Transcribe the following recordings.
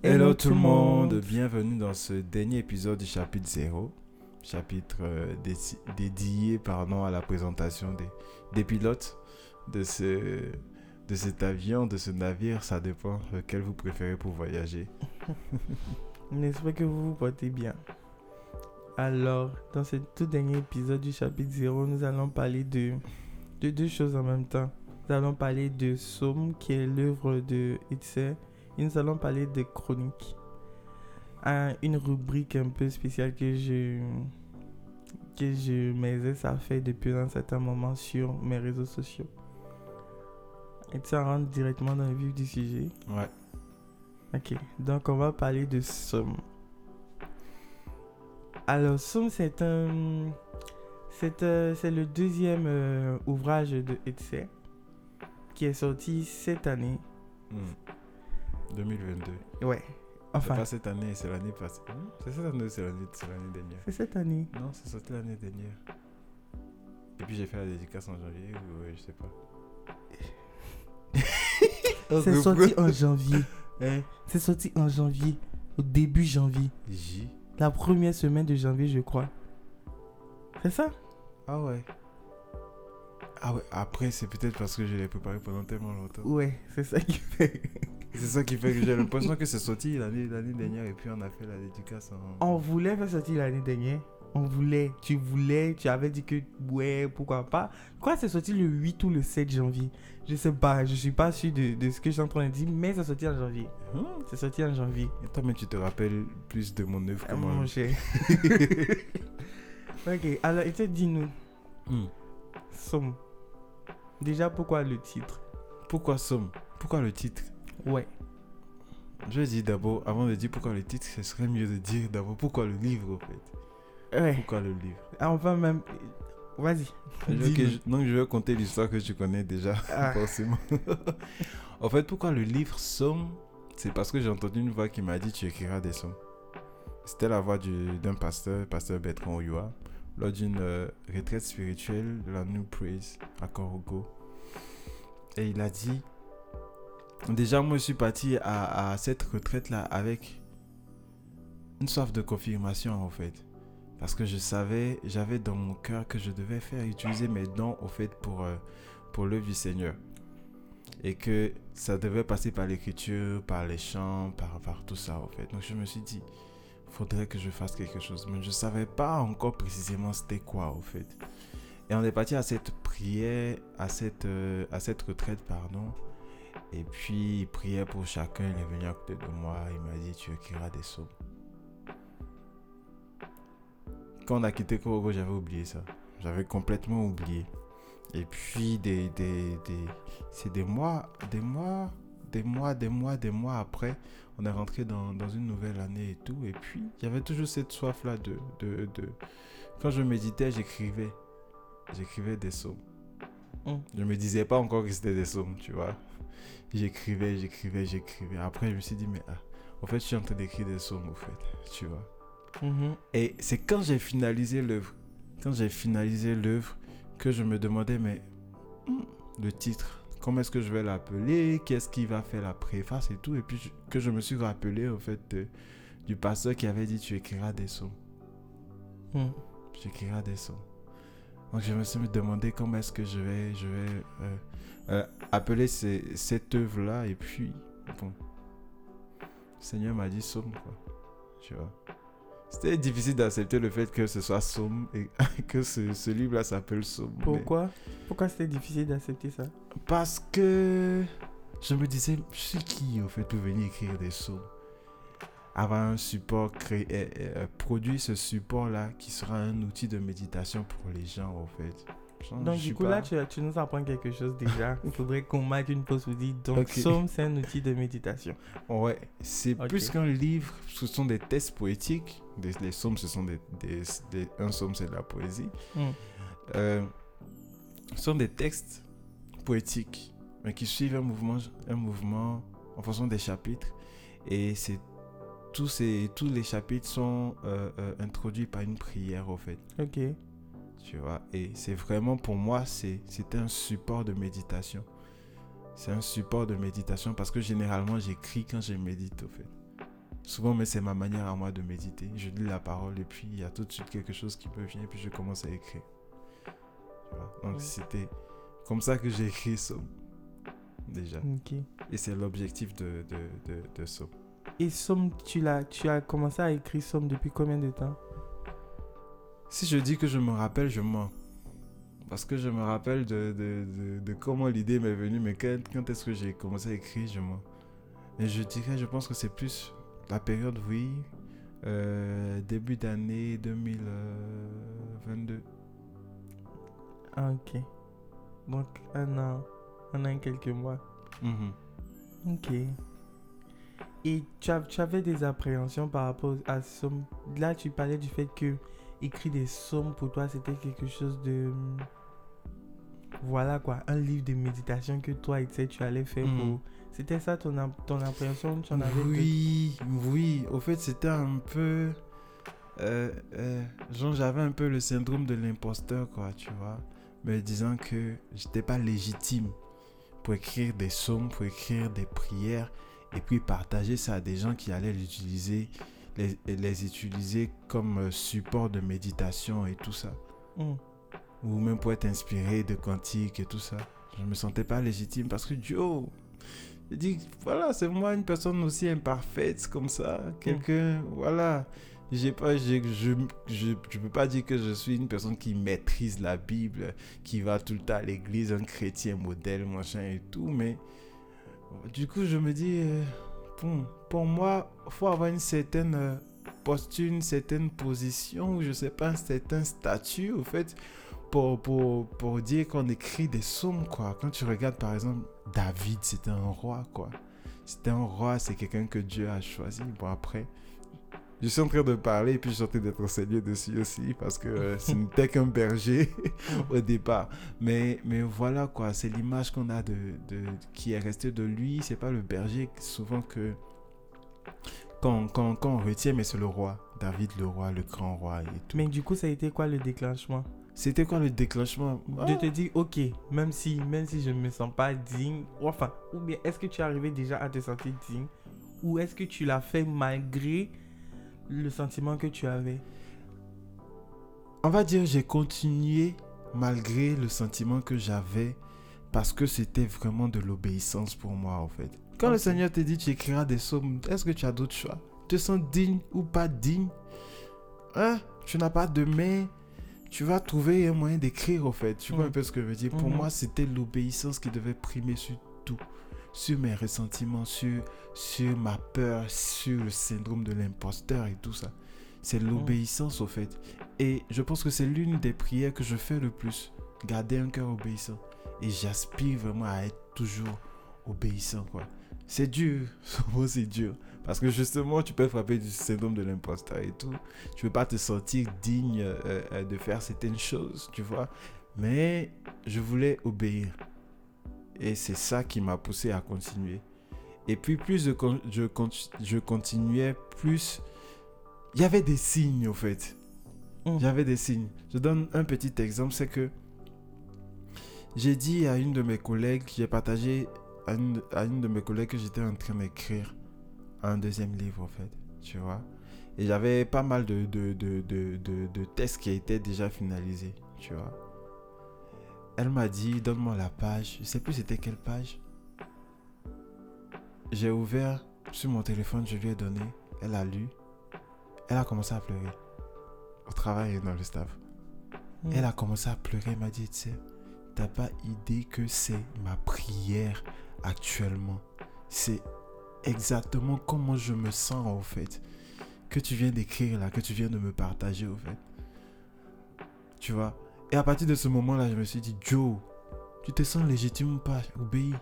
Hello tout le monde, bienvenue dans ce dernier épisode du chapitre 0, chapitre euh, dédié pardon, à la présentation des, des pilotes de, ce, de cet avion, de ce navire, ça dépend lequel vous préférez pour voyager. On espère que vous vous portez bien. Alors, dans ce tout dernier épisode du chapitre 0, nous allons parler de, de deux choses en même temps. Nous allons parler de Somme, qui est l'œuvre de Hitler, et nous allons parler de Chroniques. Un- une rubrique un peu spéciale que je, que je m'exerce à faire depuis un certain moment sur mes réseaux sociaux. Et ça rentre directement dans le vif du sujet. Ouais. Ok, donc on va parler de Somme. Alors, Somme, c'est un. C'est euh, c'est le deuxième euh, ouvrage de Hetze qui est sorti cette année. Hmm. 2022. Ouais. Enfin, pas cette année, c'est l'année passée. Hmm, C'est cette année ou c'est l'année c'est l'année dernière c'est cette année. Non, c'est sorti l'année dernière. Et puis j'ai fait la dédicace en janvier ou ouais, je sais pas. C'est sorti en janvier. Hein? C'est sorti en janvier. Au début janvier. J. La première semaine de janvier, je crois. C'est ça? Ah ouais. Ah ouais, après c'est peut-être parce que je l'ai préparé pendant tellement longtemps. Ouais, c'est ça qui fait. C'est ça qui fait que j'ai l'impression que c'est sorti l'année dernière et puis on a fait la dédicace en... On voulait faire sortir l'année dernière. On voulait. Tu voulais. Tu avais dit que ouais, pourquoi pas. Quoi, c'est sorti le 8 ou le 7 janvier. Je sais pas. Je suis pas sûr de, de ce que je suis en train de dire, mais c'est sorti en janvier. Hein? C'est sorti en janvier. Et toi, mais tu te rappelles plus de mon œuvre que Ah, moi. mon cher. ok, alors, et dis-nous, Hmm. Somme. Déjà, pourquoi le titre? Pourquoi Somme? Pourquoi le titre? Ouais. Je dire d'abord, avant de dire pourquoi le titre, ce serait mieux de dire d'abord pourquoi le livre en fait. Ouais. Pourquoi le livre? Ah, Enfin, même. Vas-y. Donc je vais conter l'histoire que tu connais déjà, Ah. forcément. en fait, pourquoi le livre Somme? C'est parce que j'ai entendu une voix qui m'a dit tu écriras des sommes. C'était la voix du- d'un pasteur, pasteur Bertrand Oyua, lors d'une euh, retraite spirituelle de la New Praise à Korogo. Et il a dit Déjà, moi, je suis parti à, cette retraite-là avec une soif de confirmation, en fait. Parce que je savais, j'avais dans mon cœur que je devais faire utiliser mes dons, au fait, pour, euh, pour Seigneur. Et que ça devait passer par l'écriture, par les chants, par, par tout ça, en fait. Donc, je me suis dit, faudrait que je fasse quelque chose. Mais je ne savais pas encore précisément c'était quoi, au fait. Et on est parti à cette prière, à cette, euh, à cette retraite, pardon. Et puis, il priait pour chacun. Il est venu à côté de moi. Il m'a dit, tu écriras des psaumes. Quand on a quitté Korogo, j'avais oublié ça. J'avais complètement oublié. Et puis, des, des, des, c'est des mois, des mois, des mois, des mois, des mois après, on est rentré dans, dans une nouvelle année et tout. Et puis, j'avais toujours cette soif-là de, de, de... Quand je méditais, j'écrivais. J'écrivais des psaumes. Mm. Je me disais pas encore que c'était des psaumes, tu vois. J'écrivais, j'écrivais, j'écrivais. Après, je me suis dit, mais ah, en fait, je suis en train d'écrire des psaumes, au fait, tu vois. Mhm. Et c'est quand j'ai finalisé l'œuvre, quand j'ai finalisé l'œuvre, que je me demandais, mais hmm, le titre, comment est-ce que je vais l'appeler? Qu'est-ce qui va faire la préface et tout? Et puis que je me suis rappelé, en fait, de- du pasteur qui avait dit Tu écriras des sons. Mhm. Tu écriras des sons. Donc je me suis demandé comment est-ce que je vais, je vais euh, euh, appeler ces- cette œuvre-là. Et puis, bon, le Seigneur m'a dit somme, quoi. Tu vois. C'était difficile d'accepter le fait que ce soit somme et que ce, ce livre-là s'appelle somme. mais- Pourquoi? Pourquoi c'était difficile d'accepter ça? Parce que je me disais, je suis qui au fait pour venir écrire des sommes Avoir un support, créé, euh, euh, produire ce support-là qui sera un outil de méditation pour les gens, au fait. Genre, Donc, du coup, pas- là, tu, tu nous apprends quelque chose déjà. Il faudrait qu'on marque une pause pour dire donc, Ok. Somme, c'est un outil de méditation. Ouais, c'est plus qu'un livre, ce sont des textes poétiques. Des, les psaumes, ce sont des, des, des- Un psaume, c'est de la poésie. Mm. Euh, ce sont des textes poétiques, mais qui suivent un mouvement, un mouvement en fonction des chapitres. Et c'est tous, ces, tous les chapitres sont euh, euh, introduits par une prière, au fait. Ok. Tu vois, et c'est vraiment pour moi, c'est un support de méditation. C'est un support de méditation parce que généralement j'écris quand je médite, au fait. Souvent, mais c'est ma manière à moi de méditer. Je lis la parole et puis il y a tout de suite quelque chose qui me vient et puis je commence à écrire. Tu vois? Donc Ouais. c'était comme ça que j'ai écrit Somme. Déjà. Ok. Et c'est l'objectif de, de, de, de Somme. Et Somme, tu, l'as, tu as commencé à écrire Somme depuis combien de temps? Si je dis que je me rappelle, je mens. Parce que je me rappelle de, de, de, de comment l'idée m'est venue, mais quand, quand est-ce que j'ai commencé à écrire, je mens. Et je dirais, je pense que c'est plus la période, oui, euh, début d'année 2022. Ah, ok. Donc, un an, un an et quelques mois. Mhm. Ok. Et tu, tu avais des appréhensions par rapport à Somme. Là, tu parlais du fait que écrire des sommes pour toi, c'était quelque chose de. Voilà quoi, un livre de méditation que toi, tu sais, tu allais faire pour. C'était ça ton, ton appréhension Tu en avais de- Oui, oui. Au fait, c'était un peu. euh, euh, genre, j'avais un peu le syndrome de l'imposteur, quoi, tu vois. Me disant que j'étais pas légitime pour écrire des psaumes, pour écrire des prières, et puis partager ça à des gens qui allaient l'utiliser, les, les utiliser comme euh, support de méditation et tout ça. Hmm. Ou même pour être inspiré de cantiques et tout ça. Je me sentais pas légitime parce que Dieu, je dis, voilà, c'est moi une personne aussi imparfaite comme ça. Quelqu'un, voilà. J'ai pas, j'ai- je, je, je peux pas dire que je suis une personne qui maîtrise la Bible, qui va tout le temps à l'église, un chrétien modèle, machin et tout, mais du coup, je me dis, euh, bon, pour moi, faut avoir une certaine euh, posture, une certaine position, ou je sais pas, un certain statut, au fait, pour, pour, pour dire qu'on écrit des psaumes, quoi. Quand tu regardes, par exemple, David, c'était un roi, quoi. C'était un roi, c'est quelqu'un que Dieu a choisi. Bon, après, je suis en train de parler et puis je suis en train d'être enseigné dessus aussi parce que euh, ce n'était qu'un berger au départ. Mais, mais voilà, quoi. C'est l'image qu'on a de, de, qui est restée de lui. C'est pas le berger, souvent que. Quand, quand, quand on retient, mais c'est le roi. David, le roi, le grand roi et tout. Mais du coup, ça a été quoi le déclenchement? C'était quoi le déclenchement? De Ah, te dire, ok, même si, même si je ne me sens pas digne, ou enfin, ou bien est-ce que tu es arrivé déjà à te sentir digne? Ou est-ce que tu l'as fait malgré le sentiment que tu avais? On va dire j'ai continué malgré le sentiment que j'avais parce que c'était vraiment de l'obéissance pour moi en fait. Quand le. Seigneur te dit tu écriras des psaumes, est-ce que tu as d'autres choix? Te sens digne ou pas digne? Hein? Tu n'as pas de main tu vas trouver un moyen d'écrire en fait. Tu vois Mm. un peu ce que je veux dire Pour Mhm. moi, c'était l'obéissance qui devait primer sur tout. Sur mes ressentiments, sur, sur ma peur, sur le syndrome de l'imposteur et tout ça. C'est l'obéissance au fait. Et je pense que c'est l'une des prières que je fais le plus. Garder un cœur obéissant. Et j'aspire vraiment à être toujours obéissant, quoi. C'est dur. C'est dur. Parce que justement, tu peux frapper du syndrome de l'imposteur et tout. Tu peux pas te sentir digne euh, euh, de faire certaines choses, tu vois. Mais je voulais obéir. Et c'est ça qui m'a poussé à continuer. Et puis, plus je, con- je, con- je continuais, plus il y avait des signes, au fait. Mm. J'avais des signes. Je donne un petit exemple, c'est que j'ai dit à une de mes collègues, j'ai partagé à une, à une de mes collègues que j'étais en train d'écrire un deuxième livre, en fait, tu vois. Et j'avais pas mal de, de, de, de, de, tests qui étaient déjà finalisés, tu vois. Elle m'a dit, donne-moi la page. Je sais plus c'était quelle page. J'ai ouvert sur mon téléphone, je lui ai donné. Elle a lu. Elle a commencé à pleurer. Au travail et dans le staff. Mm. Elle a commencé à pleurer. Elle m'a dit, tu sais, t'as pas idée que c'est ma prière actuellement. C'est exactement comment je me sens en fait. Que tu viens d'écrire là, que tu viens de me partager au fait. Tu vois? Et à partir de ce moment-là, je me suis dit, Joe, tu te sens légitime ou pas? Obéis.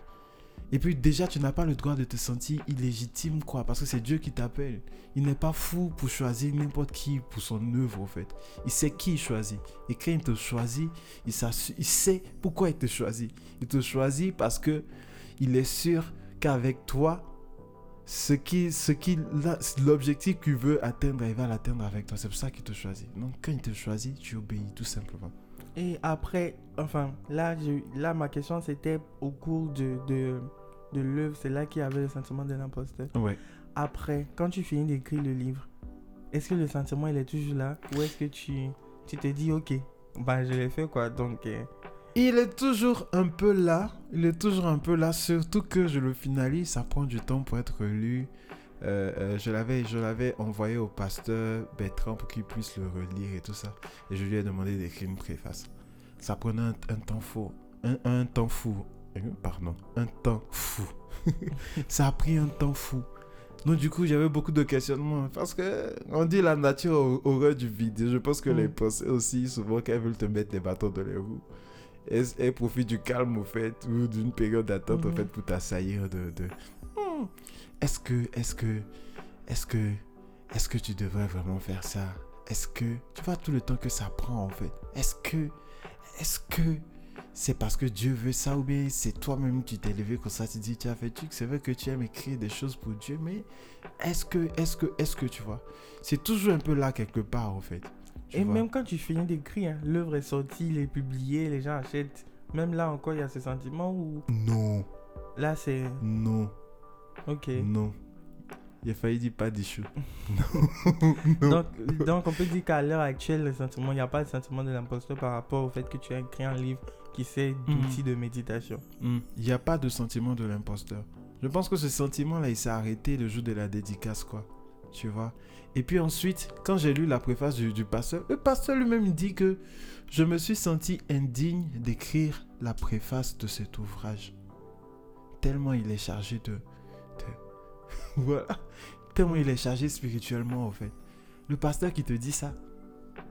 Et puis déjà, tu n'as pas le droit de te sentir illégitime, quoi, parce que c'est Dieu qui t'appelle. Il n'est pas fou pour choisir n'importe qui pour son œuvre, en fait. Il sait qui il choisit. Et quand il te choisit, il, sait pourquoi il te choisit. Il te choisit parce que il est sûr qu'avec toi, ce qui, ce qui, l'objectif qu'il veut atteindre, il va l'atteindre avec toi. C'est pour ça qu'il te choisit. Donc, quand il te choisit, tu obéis, tout simplement. Et après, enfin, là, je, là ma question c'était au cours de, de, de l'œuvre, c'est là qu'il y avait le sentiment de l'imposteur. Ouais. après, quand tu finis d'écrire le livre, est-ce que le sentiment il est toujours là? Ou est-ce que tu, tu te dis ok, bah je l'ai fait quoi donc. euh, Il est toujours un peu là. Il est toujours un peu là. Surtout que je le finalise. Ça prend du temps pour être lu. Euh, euh, je l'avais je l'avais envoyé au pasteur Bertrand pour qu'il puisse le relire et tout ça. Et je lui ai demandé d'écrire une préface. Ça prenait un, un temps fou. Un, un temps fou. Euh, Pardon. Un temps fou. ça a pris un temps fou. Donc du coup, j'avais beaucoup de questionnements. Parce que on dit la nature horreur du vide. Et Je pense que Mm. les pensées aussi, souvent, qu'elles veulent te mettre des bâtons dans les roues elles profitent du calme au fait ou d'une période d'attente au Mhm. fait pour t'assaillir de, de Hmm, est-ce que est-ce que est-ce que est-ce que tu devrais vraiment faire ça? Est-ce que tu vois tout le temps que ça prend en fait. Est-ce que est-ce que c'est parce que Dieu veut ça ou bien c'est toi-même qui t'es levé comme ça tu dis tu as fait truc c'est vrai que tu aimes écrire des choses pour Dieu mais est-ce que est-ce que est-ce que tu vois? C'est toujours un peu là quelque part en fait Tu Et vois. même quand tu finis d'écrire, hein, l'œuvre est sortie, il est publié, les gens achètent. Même là encore, il y a ce sentiment où non là c'est non ok. Non. Il a failli dire pas d'issue. Donc, donc on peut dire qu'à l'heure actuelle, le sentiment, il n'y a pas de sentiment de l'imposteur par rapport au fait que tu as écrit un livre qui sert d'outil de méditation. Hmm. Il n'y a pas de sentiment de l'imposteur. Je pense que ce sentiment-là, il s'est arrêté le jour de la dédicace, quoi. Tu vois? Et puis ensuite, quand j'ai lu la préface du, pasteur, le pasteur lui-même dit que je me suis senti indigne d'écrire la préface de cet ouvrage. Tellement il est chargé de... voilà. Tellement il est chargé spirituellement, en fait. Le pasteur qui te dit ça.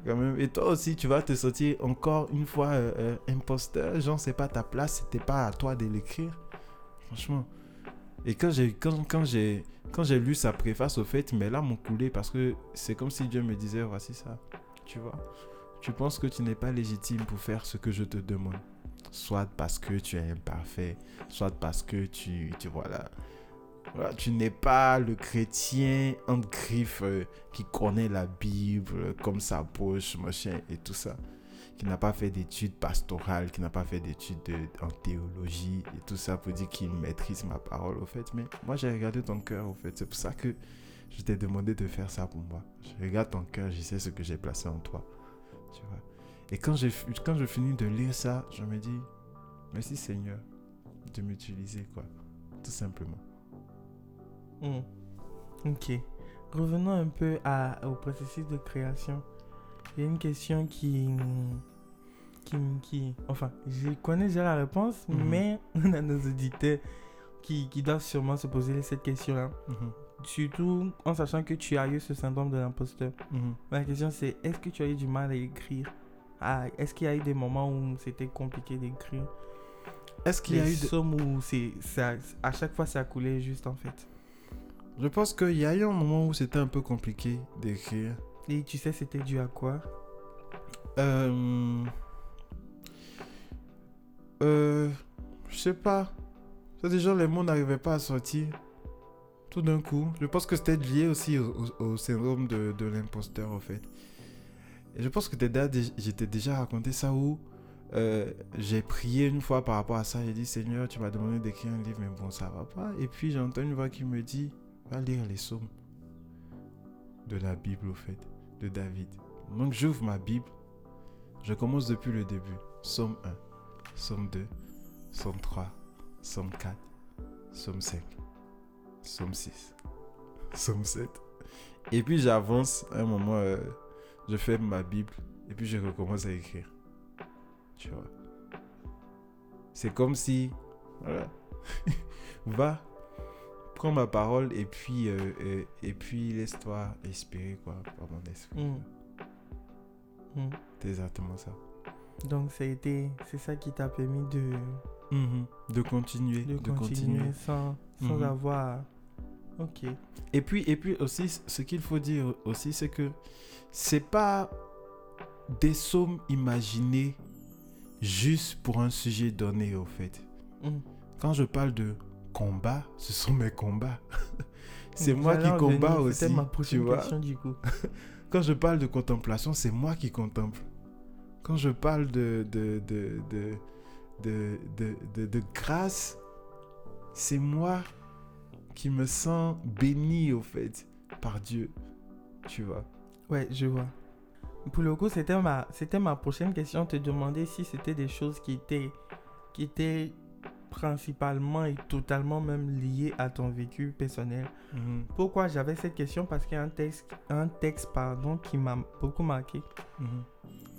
Quand. Et toi aussi, tu vas te sentir encore une fois euh, euh, imposteur. Genre, c'est pas ta place, c'était pas à toi de l'écrire. Franchement. Et quand j'ai lu sa préface au fait, mes larmes ont coulé parce que c'est comme si Dieu me disait voici ça. Tu vois? Tu penses que tu n'es pas légitime pour faire ce que je te demande. Soit parce que tu es imparfait, soit parce que tu tu voilà. Voilà, tu n'es pas le chrétien en griffe euh, qui connaît la Bible comme sa poche, machin et tout ça. Qui n'a pas fait d'études pastorales, qui n'a pas fait d'études de- en théologie et tout ça pour dire qu'il maîtrise ma parole au fait. Mais moi j'ai regardé ton cœur au fait. C'est pour ça que je t'ai demandé de faire ça pour moi. Je regarde ton cœur, je sais ce que j'ai placé en toi. Tu vois. Et quand, j'ai, quand je finis de lire ça, je me dis, merci Seigneur de m'utiliser quoi. Tout simplement. Hmm. Ok. Revenons un peu au processus de création. Il y a une question qui, qui, qui... Enfin, je connais déjà la réponse, Mhm. mais on a nos auditeurs qui, qui doivent sûrement se poser cette question-là. Mhm. Surtout en sachant que tu as eu ce syndrome de l'imposteur. Mhm. Ma question c'est, est-ce que tu as eu du mal à écrire? Ah, Est-ce qu'il y a eu des moments où c'était compliqué d'écrire? Est-ce qu'il y a eu de- sommes où ça, à chaque fois ça coulait juste en fait. Je pense qu'il y a eu un moment où c'était un peu compliqué d'écrire. Et tu sais c'était dû à quoi? Euh... Euh... Je sais pas. C'est déjà les mots n'arrivaient pas à sortir. Tout d'un coup. Je pense que c'était lié aussi au, syndrome de, l'imposteur, en fait. Je pense que j'étais déjà raconté ça où euh, j'ai prié une fois par rapport à ça. J'ai dit, Seigneur, tu m'as demandé d'écrire un livre, mais bon, ça va pas. Et puis j'entends une voix qui me dit, va lire les psaumes de la Bible, au fait, de David. Donc j'ouvre ma Bible. Je commence depuis le début. Psaume 1, Psaume 2, Psaume 3, Psaume 4, Psaume 5, Psaume 6, Psaume 7. Et puis j'avance. À un moment, euh, je ferme ma Bible. Et puis je recommence à écrire. Tu vois. C'est comme si. Voilà. Va. Prends ma parole et puis, euh, euh, et puis laisse-toi inspirer quoi, par mon esprit. Hmm. Hmm. C'est exactement ça. Donc ça a été, c'est ça qui t'a permis de, De continuer, de, de, continuer, continuer. sans, sans Mhm. avoir... Ok. Et puis, et puis aussi, ce qu'il faut dire aussi, c'est que c'est pas des sommes imaginées juste pour un sujet donné, au fait. Hmm. Quand je parle de combat, ce sont mes combats. c'est moi qui combat aussi. C'était ma Tu vois question du coup. Quand je parle de contemplation, c'est moi qui contemple. Quand je parle de, de, de, de, de, de, grâce, c'est moi qui me sent béni, au fait, par Dieu. Tu vois. Ouais, je vois. Pour le coup, c'était ma, c'était ma prochaine question, te demander si c'était des choses qui étaient, qui étaient principalement et totalement même liées à ton vécu personnel. Mhm. Pourquoi j'avais cette question? Parce qu'il y a un texte, un texte pardon, qui m'a beaucoup marqué. Mhm.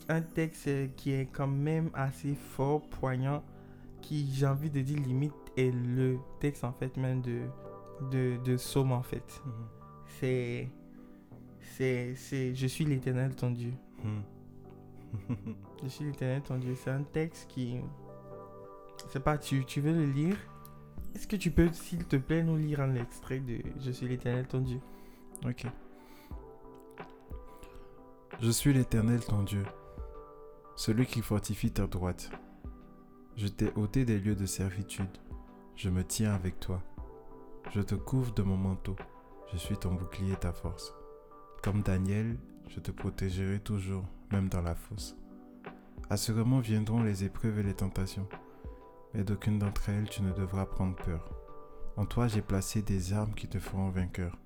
Un texte euh, qui est quand même assez fort, poignant, qui j'ai envie de dire limite est le texte en fait même de, de, de Somme en fait. C'est, c'est, c'est, je suis l'éternel ton Dieu. Mhm. Je suis l'éternel ton Dieu. C'est un texte qui, c'est pas, tu, tu veux le lire? Est-ce que tu peux, s'il te plaît, nous lire un extrait de Je suis l'éternel ton Dieu? Ok. Je suis l'Éternel ton Dieu, celui qui fortifie ta droite. Je t'ai ôté des lieux de servitude. Je me tiens avec toi. Je te couvre de mon manteau. Je suis ton bouclier et ta force. Comme Daniel, je te protégerai toujours, même dans la fosse. Assurément viendront les épreuves et les tentations, mais d'aucune d'entre elles tu ne devras prendre peur. En toi j'ai placé des armes qui te feront vainqueur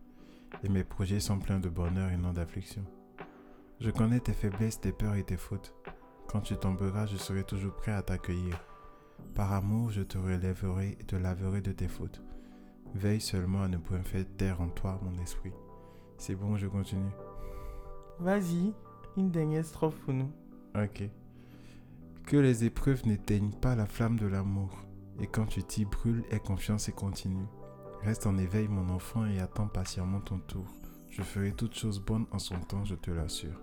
et mes projets sont pleins de bonheur et non d'affliction. Je connais tes faiblesses, tes peurs et tes fautes. Quand tu tomberas, je serai toujours prêt à t'accueillir. Par amour, je te relèverai et te laverai de tes fautes. Veille seulement à ne point faire taire en toi mon esprit. C'est bon, je continue. Vas-y, une dernière strophe pour nous. Ok. Que les épreuves n'éteignent pas la flamme de l'amour. Et quand tu t'y brûles, aie confiance et continue. Reste en éveil, mon enfant, et attends patiemment ton tour. Je ferai toutes choses bonnes en son temps, je te l'assure.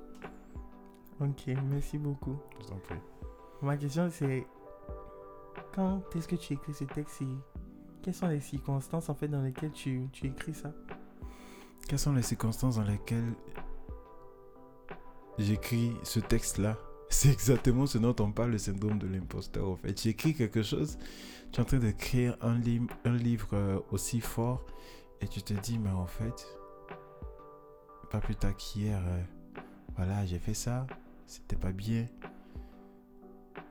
Ok, merci beaucoup. Je t'en prie. Ma question c'est quand est-ce que tu écris ce texte et quelles sont les circonstances en fait dans lesquelles tu, tu écris ça? Quelles sont les circonstances dans lesquelles j'écris ce texte-là? C'est exactement ce dont on parle, le syndrome de l'imposteur. En fait, j'écris quelque chose, tu es en train un, lim- un livre euh, aussi fort, et tu te dis, mais en fait, pas plus tard qu'hier, euh, voilà, j'ai fait ça, c'était pas bien.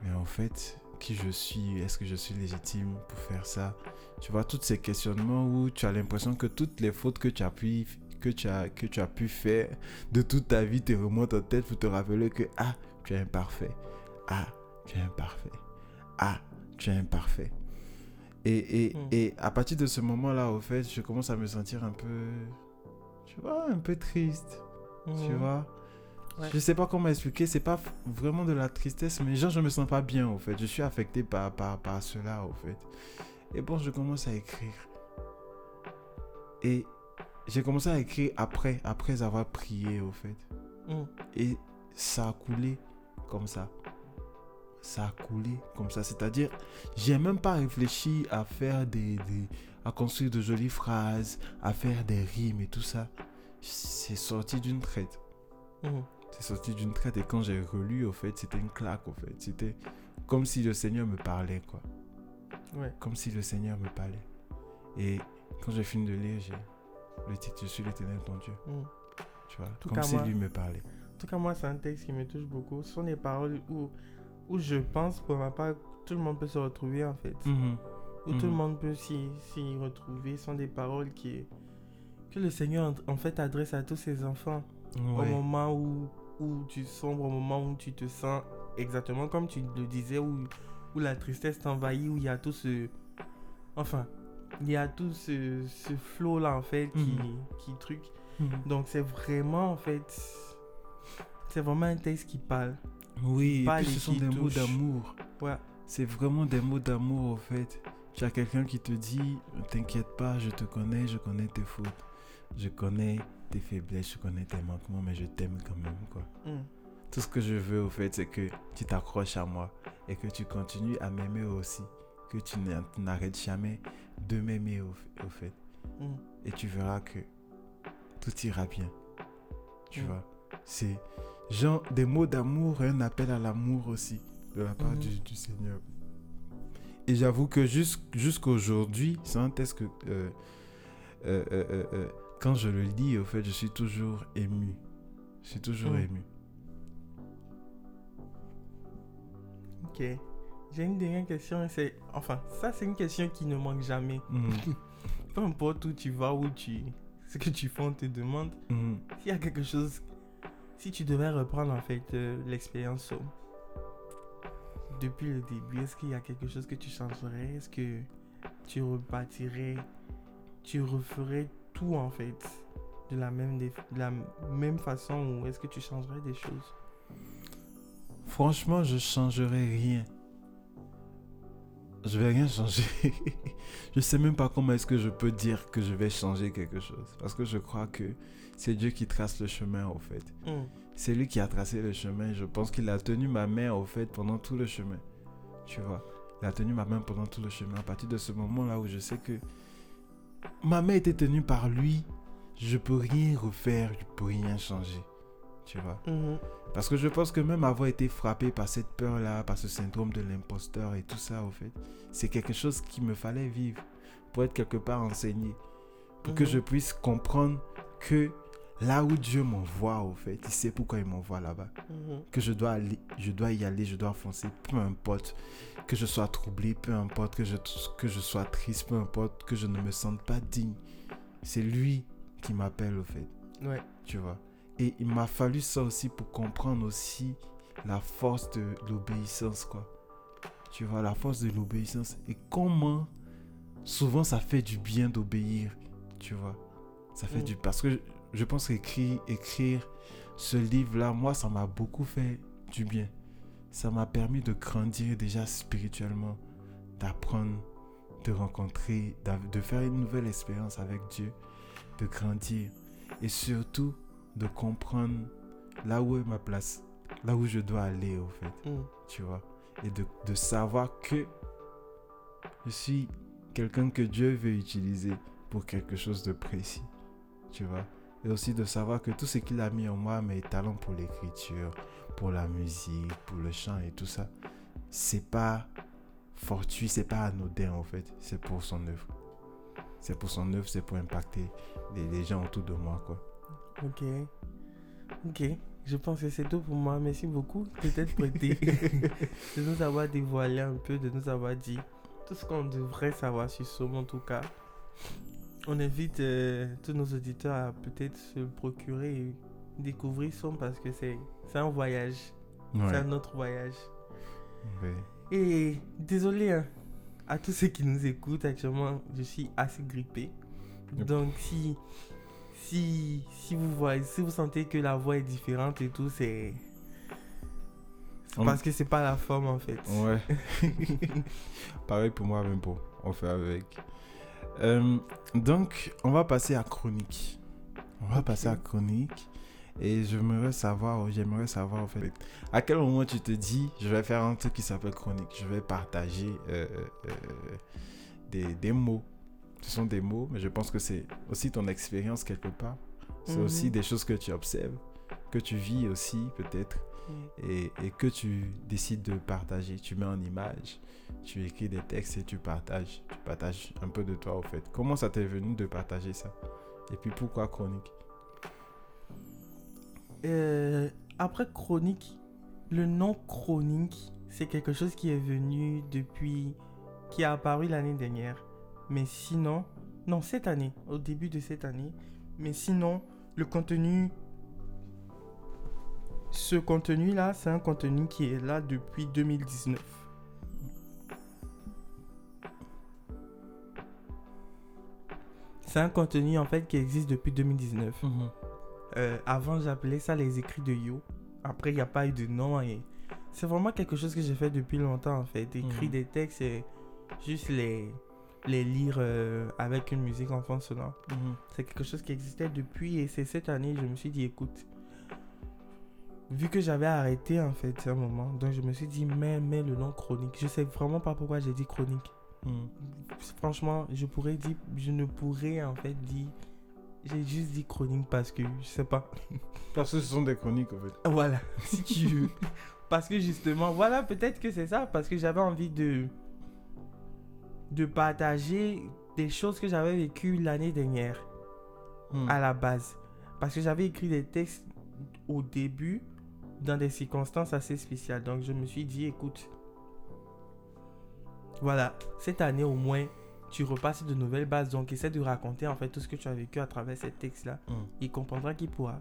Mais en fait, qui je suis? Est-ce que je suis légitime pour faire ça? Tu vois, tous ces questionnements où tu as l'impression que toutes les fautes que tu as pu, que tu as, que tu as pu faire de toute ta vie te remontent en tête pour te rappeler que Ah, tu es imparfait. Ah, tu es imparfait. Ah, tu es imparfait. Et, et, Hmm. et à partir de ce moment-là, au fait, je commence à me sentir un peu, tu vois, un peu triste. Tu Mhm. vois Ouais. Je sais pas comment expliquer, c'est pas vraiment de la tristesse, mais genre je me sens pas bien au fait. Je suis affecté par, par, par cela au fait. Et bon, je commence à écrire. Et j'ai commencé à écrire après, après avoir prié au fait. Mhm. Et ça a coulé comme ça. Ça a coulé comme ça. C'est-à-dire, j'ai même pas réfléchi à faire des, des- à construire de jolies phrases, à faire des rimes et tout ça. C'est sorti d'une traite. Mhm. C'est sorti d'une traite et quand j'ai relu, au fait, c'était une claque, au fait. C'était comme si le Seigneur me parlait, quoi. Ouais. Comme si le Seigneur me parlait. Et quand j'ai fini de lire, j'ai le titre Je suis l'éternel ton Dieu. Mhm. Tu vois, Tout comme si moi- lui me parlait. En tout cas, moi, c'est un texte qui me touche beaucoup. Ce sont des paroles où, où je pense, pour ma part, tout le monde peut se retrouver en fait. Où tout le Mhm. monde peut s'y retrouver. Ce sont des paroles qui, que le Seigneur en fait adresse à tous ses enfants. Au moment où, où tu sombres, au moment où tu te sens exactement comme tu le disais, où, où la tristesse t'envahit, où il y a tout ce. Enfin, il y a tout ce, ce flot là en fait qui, Mhm. qui truc. Mhm. Donc c'est vraiment en fait. C'est vraiment un texte qui parle. Oui, et puis ce sont des mots d'amour. Ouais. C'est vraiment des mots d'amour, au fait. Tu as quelqu'un qui te dit T'inquiète pas, je te connais, je connais tes fautes. Je connais tes faiblesses, je connais tes manquements, mais je t'aime quand même, quoi. Mm. Tout ce que je veux, au fait, c'est que tu t'accroches à moi et que tu continues à m'aimer aussi. Que tu n'a- n'arrêtes jamais de m'aimer, au fait. Mm. Et tu verras que tout ira bien. Tu Mm. vois? C'est genre des mots d'amour et un appel à l'amour aussi de la part Mhm. du, du Seigneur. Et j'avoue que jus- jusqu'aujourd'hui, c'est un texte que euh, euh, euh, quand je le lis, au fait, je suis toujours ému. Je suis toujours Mm. ému. Ok. J'ai une dernière question. C'est enfin, ça c'est une question qui ne manque jamais. Mhm. peu importe où tu vas, où tu. Ce que tu fais, on te demande. Mhm. S'il y a quelque chose. Si tu devais reprendre en fait euh, l'expérience Somme, depuis le début, est-ce qu'il y a quelque chose que tu changerais? Est-ce que tu repartirais Tu referais tout en fait de la même, façon ou est-ce que tu changerais des choses? Franchement, je changerai rien. Je vais rien changer. je sais même pas comment est-ce que je peux dire que je vais changer quelque chose. Parce que je crois que c'est Dieu qui trace le chemin, au fait. Hmm. C'est lui qui a tracé le chemin. Je pense qu'il a tenu ma main, au fait, pendant tout le chemin. Tu vois? Il a tenu ma main pendant tout le chemin. À partir de ce moment-là où je sais que ma main était tenue par lui, je peux rien refaire, je peux rien changer. Tu vois? Mhm. Parce que je pense que même avoir été frappé par cette peur-là, par ce syndrome de l'imposteur et tout ça, au fait, c'est quelque chose qu'il me fallait vivre pour être quelque part enseigné. Pour que Mhm. je puisse comprendre que là où Dieu m'envoie, au fait, il sait pourquoi il m'envoie là-bas. Mhm. Que je dois, aller, je dois y aller, je dois foncer, peu importe. Que je sois troublé, peu importe. Que je, que je sois triste, peu importe. Que je ne me sente pas digne. C'est lui qui m'appelle, au fait Ouais. tu vois? Et il m'a fallu ça aussi pour comprendre aussi la force de l'obéissance, quoi. Tu vois, la force de l'obéissance. Et comment souvent ça fait du bien d'obéir, tu vois. Ça fait Mm. du... Parce que je, pense qu'écrire écrire ce livre-là, moi, ça m'a beaucoup fait du bien. Ça m'a permis de grandir déjà spirituellement, d'apprendre, de rencontrer, de faire une nouvelle expérience avec Dieu, de grandir et surtout de comprendre là où est ma place, là où je dois aller au fait, Mhm. tu vois, et de, de savoir que je suis quelqu'un que Dieu veut utiliser pour quelque chose de précis, tu vois, et aussi de savoir que tout ce qu'il a mis en moi, mes talents pour l'écriture, pour la musique, pour le chant et tout ça, c'est pas fortuit, c'est pas anodin en fait, c'est pour son œuvre. C'est pour son œuvre, c'est pour impacter les, les gens autour de moi, quoi. Ok. Ok. Je pense que c'est tout pour moi. Merci beaucoup de t'être prêté, de nous avoir dévoilé un peu, de nous avoir dit tout ce qu'on devrait savoir sur Somme en tout cas. On invite euh, tous nos auditeurs à peut-être se procurer et découvrir Somme parce que c'est un voyage. C'est un autre voyage. Ouais. Et désolé hein, à tous ceux qui nous écoutent actuellement, je suis assez grippé. Yep. Donc si si si vous voyez si vous sentez que la voix est différente et tout, c'est On- parce que c'est pas la forme en fait. Ouais. Pareil pour moi, même bon. On fait avec. Euh, donc, on va passer à chronique. On va passer à chronique. Et j'aimerais savoir, j'aimerais savoir en fait, à quel moment tu te dis, je vais faire un truc qui s'appelle chronique. Je vais partager euh, euh, des, des mots. Ce sont des mots, mais je pense que c'est aussi ton expérience quelque part. C'est Mhm. aussi des choses que tu observes, que tu vis aussi peut-être et, et que tu décides de partager. Tu mets en image, tu écris des textes et tu partages. Tu partages un peu de toi au fait. Comment ça t'est venu de partager ça? Et puis pourquoi chronique? Euh, après chronique, le nom chronique, c'est quelque chose qui est venu depuis, qui a apparu l'année dernière. Mais sinon, non, cette année, au début de cette année. Mais sinon, le contenu, ce contenu-là, c'est un contenu qui est là depuis 2019. C'est un contenu en fait qui existe depuis 2019. Euh, avant, j'appelais ça les écrits de Yo. Après, il n'y a pas eu de nom. Et c'est vraiment quelque chose que j'ai fait depuis longtemps, en fait. Écrire Mhm. des textes et juste les, les lire euh, avec une musique en fond sonore. C'est quelque chose qui existait depuis. Et c'est cette année, je me suis dit, écoute, vu que j'avais arrêté, en fait, à un moment, donc je me suis dit, mets, mets le nom chronique. Je sais vraiment pas pourquoi j'ai dit chronique. Mhm. Franchement, je pourrais dire, je ne pourrais, en fait, dire. J'ai juste dit chronique parce que je sais pas. Parce que ce sont des chroniques en fait. Voilà, si tu veux. Parce que justement, voilà, peut-être que c'est ça, parce que j'avais envie de de partager des choses que j'avais vécues l'année dernière Mhm. à la base. Parce que j'avais écrit des textes au début dans des circonstances assez spéciales. Donc je me suis dit, écoute, voilà, cette année au moins, tu repasses de nouvelles bases. Donc, essaie de raconter en fait tout ce que tu as vécu à travers ces textes-là. Hmm. Il comprendra qu'il pourra.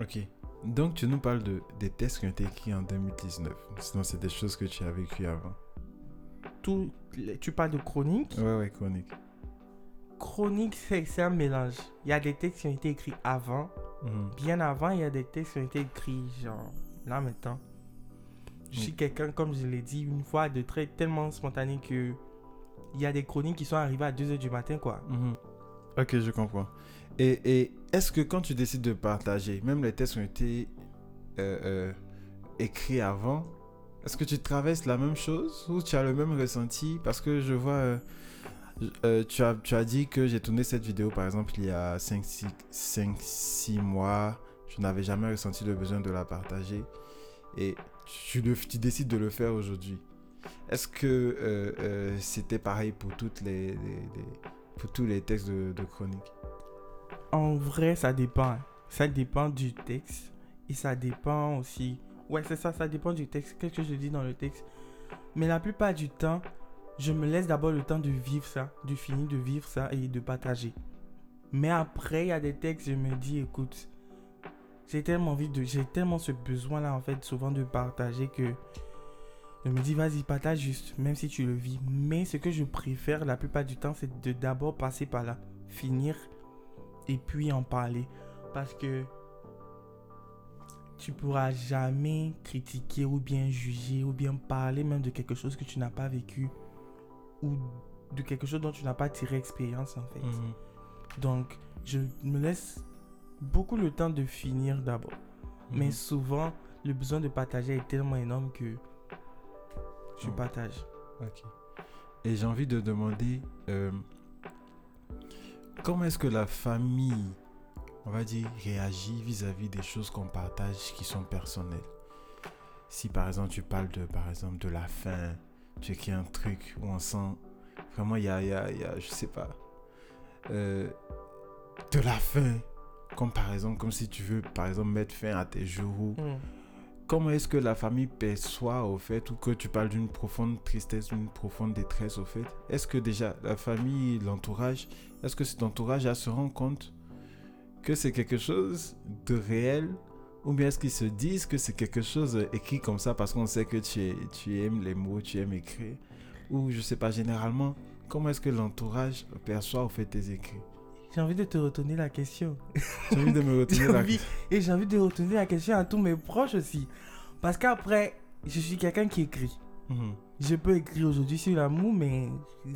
Ok. Donc, tu nous parles de, des textes qui ont été écrits en 2019. Sinon, c'est des choses que tu as vécues avant. Tout, tu parles de chronique. Ouais, ouais, chronique. Chronique, c'est un mélange. Il y a des textes qui ont été écrits avant. Mhm. Bien avant, il y a des textes qui ont été écrits, genre, là maintenant. Je suis quelqu'un, comme je l'ai dit une fois, de très tellement spontané que il y a des chroniques qui sont arrivées à 2h du matin, quoi. Mhm. Ok, je comprends. Et, et est-ce que quand tu décides de partager, même les textes ont été euh, euh, écrits avant, est-ce que tu traverses la même chose ou tu as le même ressenti? Parce que je vois, euh, euh, tu, as, tu as dit que j'ai tourné cette vidéo par exemple il y a 5-6 mois, je n'avais jamais ressenti le besoin de la partager et tu, le- tu décides de le faire aujourd'hui. Est-ce que euh, c'était pareil pour toutes les- pour tous les textes de, de chronique? En vrai, ça dépend. Ça dépend du texte. Et ça dépend aussi. Ouais, c'est ça, ça dépend du texte. Qu'est-ce que je dis dans le texte Mais la plupart du temps, je me laisse d'abord le temps de vivre ça, de finir de vivre ça et de partager. Mais après, il y a des textes, je me dis, écoute, j'ai tellement envie de. J'ai tellement ce besoin-là, en fait, souvent de partager que. Je me dis, vas-y, partage juste, même si tu le vis. Mais ce que je préfère la plupart du temps, c'est de d'abord passer par là, finir et puis en parler. Parce que tu pourras jamais critiquer ou bien juger ou bien parler même de quelque chose que tu n'as pas vécu ou de quelque chose dont tu n'as pas tiré expérience en fait. Mhm. Donc, je me laisse beaucoup le temps de finir d'abord. Mais Mhm. souvent, le besoin de partager est tellement énorme que je Mhm. partage. Ok. Et j'ai envie de demander euh, comment est-ce que la famille, on va dire, réagit vis-à-vis des choses qu'on partage qui sont personnelles. Si par exemple tu parles de, par exemple, de la faim, tu écris un truc où on sent vraiment il y a, y a, y a, je sais pas, euh, de la faim. Comme par exemple, comme si tu veux par exemple mettre fin à tes jours Hmm. comment est-ce que la famille perçoit au fait, ou que tu parles d'une profonde tristesse, d'une profonde détresse au fait? Est-ce que déjà la famille, l'entourage, est-ce que cet entourage à se rend compte que c'est quelque chose de réel ou bien est-ce qu'ils se disent que c'est quelque chose écrit comme ça parce qu'on sait que tu, es- tu aimes les mots, tu aimes écrire? Ou je sais pas, généralement, comment est-ce que l'entourage perçoit au fait tes écrits? J'ai envie de te retourner la question. J'ai envie de me retenir la envie- et j'ai envie de retourner la question à tous mes proches aussi. Parce qu'après, je suis quelqu'un qui écrit. Mhm. Je peux écrire aujourd'hui sur l'amour, mais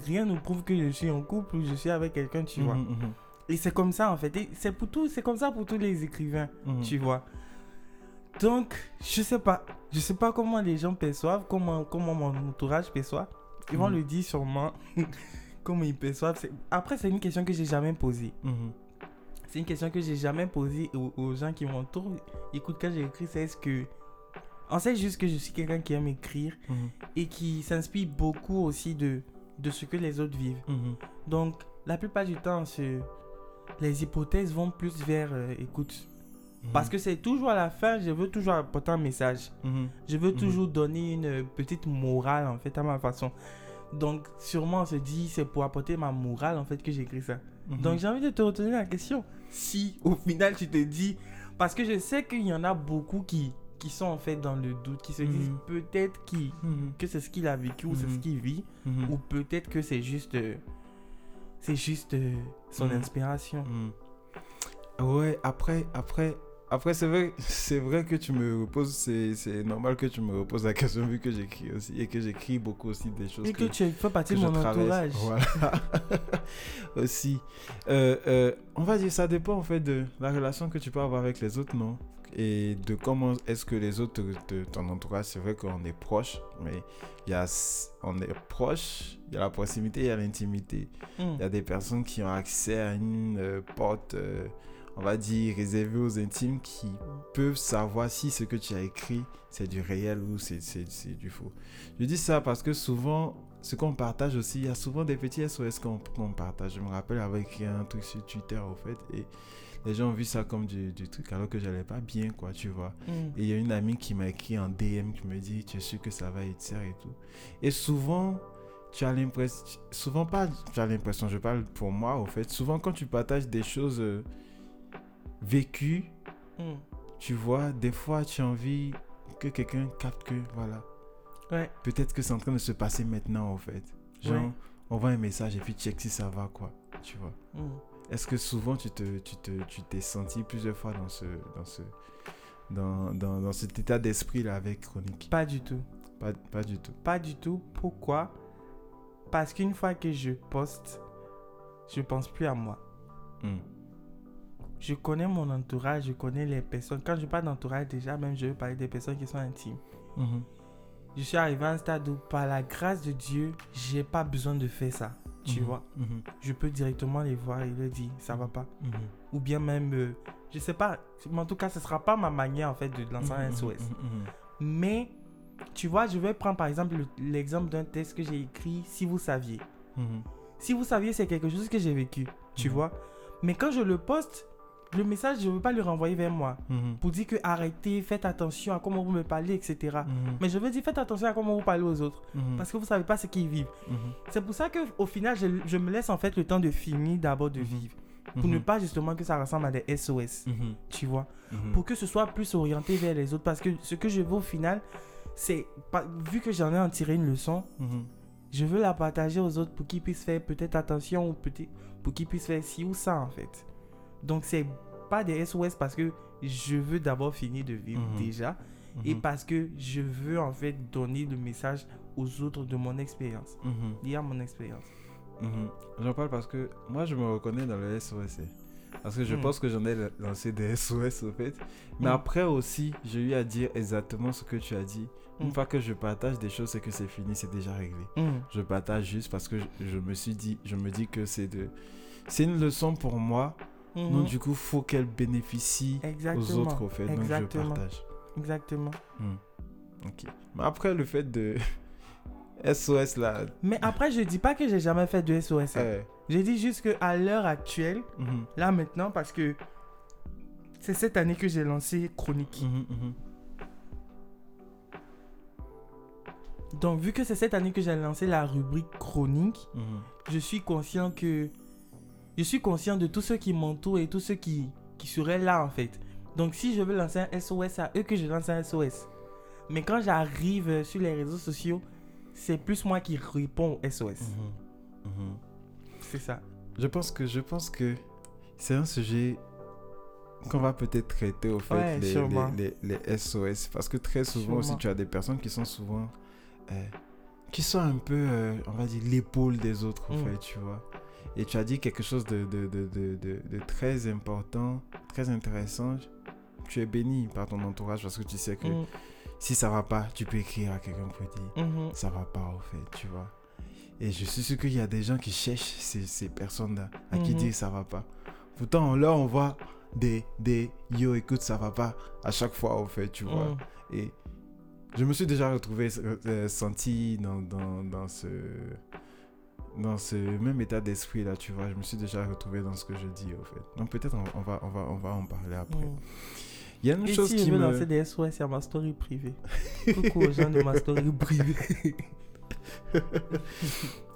rien ne prouve que je suis en couple ou je suis avec quelqu'un, tu vois. Mhm, mhm, Et c'est comme ça en fait. Et c'est pour tout, c'est comme ça pour tous les écrivains, mhm. tu vois. Donc, je sais pas. Je sais pas comment les gens perçoivent, comment, comment mon entourage perçoit. Ils vont Mhm. le dire sûrement. comment ils perçoivent. Après, c'est une question que j'ai jamais posée. Mhm. C'est une question que j'ai jamais posée aux, aux gens qui m'entourent. Écoute, quand j'ai écrit, c'est est-ce que. On sait juste que je suis quelqu'un qui aime écrire et qui s'inspire beaucoup aussi de, de ce que les autres vivent. Donc, la plupart du temps, ce- les hypothèses vont plus vers euh, écoute. Parce que c'est toujours à la fin, je veux toujours apporter un message. Mhm. Je veux Mhm. toujours donner une euh, petite morale, en fait, à ma façon. Donc, sûrement, on se dit, c'est pour apporter ma morale, en fait, que j'écris ça. Mhm. Donc, j'ai envie de te retourner la question. Si, au final, tu te dis... Parce que je sais qu'il y en a beaucoup qui, qui sont, en fait, dans le doute, qui se disent Mhm. peut-être Mhm. que c'est ce qu'il a vécu ou c'est ce Mhm. qu'il vit. Mhm. Ou peut-être que c'est juste... euh, c'est juste euh, son Mhm. inspiration. Mm. Ouais, après, après, après c'est vrai, c'est vrai que tu me reposes, c'est, c'est normal que tu me reposes la question vu que j'écris aussi et que j'écris beaucoup aussi des choses Et que, que, tu fais partie de mon entourage. Voilà. aussi. Euh, euh, on va dire, ça dépend en fait de la relation que tu peux avoir avec les autres, non? Et de comment est-ce que les autres de ton entourage, c'est vrai qu'on est proche, mais il y a, on est proche, il y a la proximité, il y a l'intimité. Mm. Il y a des personnes qui ont accès à une euh, porte, euh, on va dire, réservée aux intimes qui peuvent savoir si ce que tu as écrit, c'est du réel ou c'est, du faux. Je dis ça parce que souvent, ce qu'on partage aussi, il y a souvent des petits SOS qu'on, qu'on partage. Je me rappelle avoir écrit un truc sur Twitter, au fait, et les gens ont vu ça comme du, du truc alors que j'allais pas bien, quoi, tu vois. Mm. Et il y a une amie qui m'a écrit en DM qui me dit Tu es sûr que ça va être ça et tout. Et souvent, tu as l'impression, souvent pas, tu as l'impression, je parle pour moi au fait, souvent quand tu partages des choses euh, vécues, Hmm. tu vois, des fois tu as envie que quelqu'un capte que, voilà, Ouais. peut-être que c'est en train de se passer maintenant au fait. Genre, Ouais. on voit un message et puis check si ça va quoi, tu vois. Hmm. Est-ce que souvent tu te, tu te, tu t'es senti plusieurs fois dans ce, dans ce, dans, dans, dans cet état d'esprit là avec Chronique? Pas du tout. pas, pas du tout. Pas du tout. Pourquoi? Parce qu'une fois que je poste, je pense plus à moi. Hmm. Je connais mon entourage, je connais les personnes. Quand je parle d'entourage, déjà, même je veux parler des personnes qui sont intimes. Mhm. Je suis arrivé à un stade où, par la grâce de Dieu, j'ai pas besoin de faire ça. Tu Mhm. vois Mhm. Je peux directement les voir et leur dire, ça va pas. Mhm. Ou bien même, euh, je sais pas, mais en tout cas, ce sera pas ma manière en fait de lancer un. SOS. Mais, tu vois, je vais prendre par exemple le- l'exemple d'un texte que j'ai écrit, si vous saviez. Si vous saviez, c'est quelque chose que j'ai vécu, tu vois. Mais quand je le poste, le message, je ne veux pas le renvoyer vers moi Mhm. pour dire que arrêtez, faites attention à comment vous me parlez, etc. Mhm. Mais je veux dire, faites attention à comment vous parlez aux autres Mhm. parce que vous savez pas ce qu'ils vivent. C'est pour ça que au final, je, je me laisse en fait le temps de finir d'abord de vivre pour ne pas justement que ça ressemble à des SOS, tu vois. Pour que ce soit plus orienté vers les autres parce que ce que je veux au final, c'est vu que j'en ai en tiré une leçon, je veux la partager aux autres pour qu'ils puissent faire peut-être attention ou peut pour qu'ils puissent faire ci ou ça en fait. Donc c'est pas des SOS parce que je veux d'abord finir de vivre Mhm. déjà et Mhm. parce que je veux en fait donner le message aux autres de mon expérience, dire mon expérience. Mhm. J'en parle parce que moi je me reconnais dans le SOS. eh. Parce que je pense que j'en ai lancé des SOS au fait. Mais après aussi, j'ai eu à dire exactement ce que tu as dit. Une fois que je partage des choses, c'est que c'est fini, c'est déjà réglé. Je partage juste parce que je, je me suis dit, je me dis que c'est de, c'est une leçon pour moi. Mhm. Donc du coup, faut qu'elle bénéficie Exactement. aux autres au fait. Donc je Exactement. partage. Exactement. Hmm. Ok. Mais après le fait de SOS là. Mais après, je dis pas que j'ai jamais fait de SOS. hein. eh, Je dis juste que à l'heure actuelle, mhm, là maintenant, parce que c'est cette année que j'ai lancé Chronique. mhm, Donc, vu que c'est cette année que j'ai lancé la rubrique Chronique, je suis conscient que. Je suis conscient de tous ceux qui m'entourent et tous ceux qui, qui seraient là en fait. Donc, si je veux lancer un SOS, à eux que je lance un SOS. Mais quand j'arrive sur les réseaux sociaux, c'est plus moi qui réponds au SOS. mhm, mhm. C'est ça. Je pense que je pense que c'est un sujet qu'on va peut-être traiter au fait Ouais, les, les, les- les SOS parce que très souvent aussi tu as des personnes qui sont souvent euh, qui sont un peu euh, on va dire l'épaule des autres au Mm. fait tu vois et tu as dit quelque chose de, de, de, de, très important très intéressant tu es béni par ton entourage parce que tu sais que Mm, si ça va pas tu peux écrire à quelqu'un pour dire mhm. ça va pas au fait, tu vois. Et je suis sûr qu'il y a des gens qui cherchent ces, ces personnes-là à qui Mhm. dire ça va pas. Pourtant, là, on voit des, des yo, écoute, ça va pas à chaque fois au fait, tu vois. Mm. Et je me suis déjà retrouvé, euh, senti dans, dans, dans ce dans ce même état d'esprit là, tu vois. Je me suis déjà retrouvé dans ce que je dis au fait. Donc peut-être on, on va, on, va, on va en parler après. Mm. Il y a une Et chose si qui je me... lancer des SOS, a ma story privée. Coucou aux gens de ma story privée.